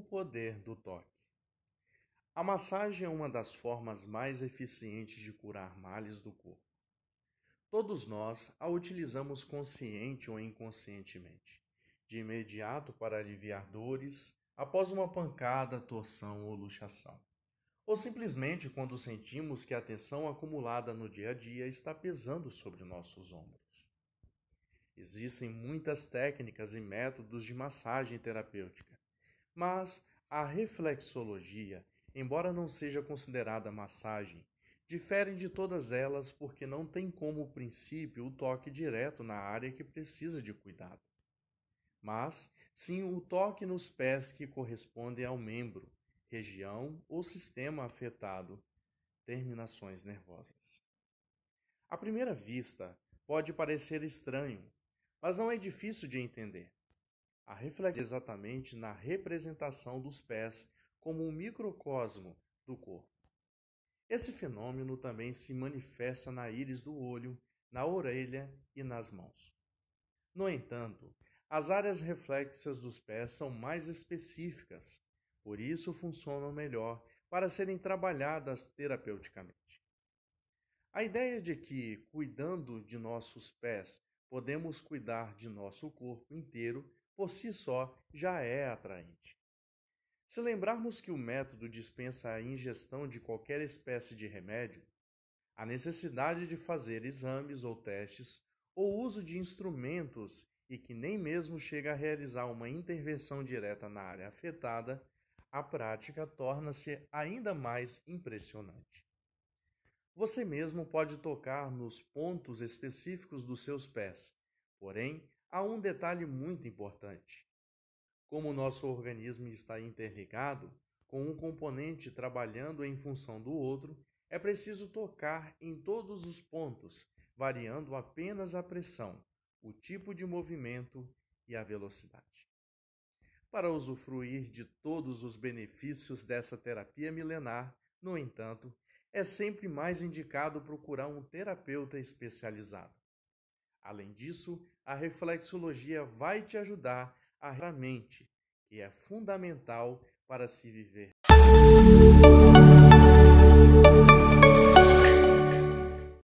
poder do toque. A massagem é uma das formas mais eficientes de curar males do corpo. Todos nós a utilizamos consciente ou inconscientemente, de imediato para aliviar dores após uma pancada, torção ou luxação, ou simplesmente quando sentimos que a tensão acumulada no dia a dia está pesando sobre nossos ombros. Existem muitas técnicas e métodos de massagem terapêutica, mas a reflexologia embora não seja considerada massagem, diferem de todas elas porque não tem como princípio o toque direto na área que precisa de cuidado, mas sim o toque nos pés que correspondem ao membro, região ou sistema afetado, terminações nervosas. À primeira vista, pode parecer estranho, mas não é difícil de entender. A reflexão é exatamente na representação dos pés como um microcosmo do corpo. Esse fenômeno também se manifesta na íris do olho, na orelha e nas mãos. No entanto, as áreas reflexas dos pés são mais específicas, por isso funcionam melhor para serem trabalhadas terapeuticamente. A ideia de que, cuidando de nossos pés, podemos cuidar de nosso corpo inteiro, por si só, já é atraente. Se lembrarmos que o método dispensa a ingestão de qualquer espécie de remédio, a necessidade de fazer exames ou testes ou uso de instrumentos e que nem mesmo chega a realizar uma intervenção direta na área afetada, a prática torna-se ainda mais impressionante. Você mesmo pode tocar nos pontos específicos dos seus pés, porém, há um detalhe muito importante. Como o nosso organismo está interligado, com um componente trabalhando em função do outro, é preciso tocar em todos os pontos, variando apenas a pressão, o tipo de movimento e a velocidade. Para usufruir de todos os benefícios dessa terapia milenar, no entanto, é sempre mais indicado procurar um terapeuta especializado. Além disso, a reflexologia vai te ajudar a mente, que é fundamental para se viver.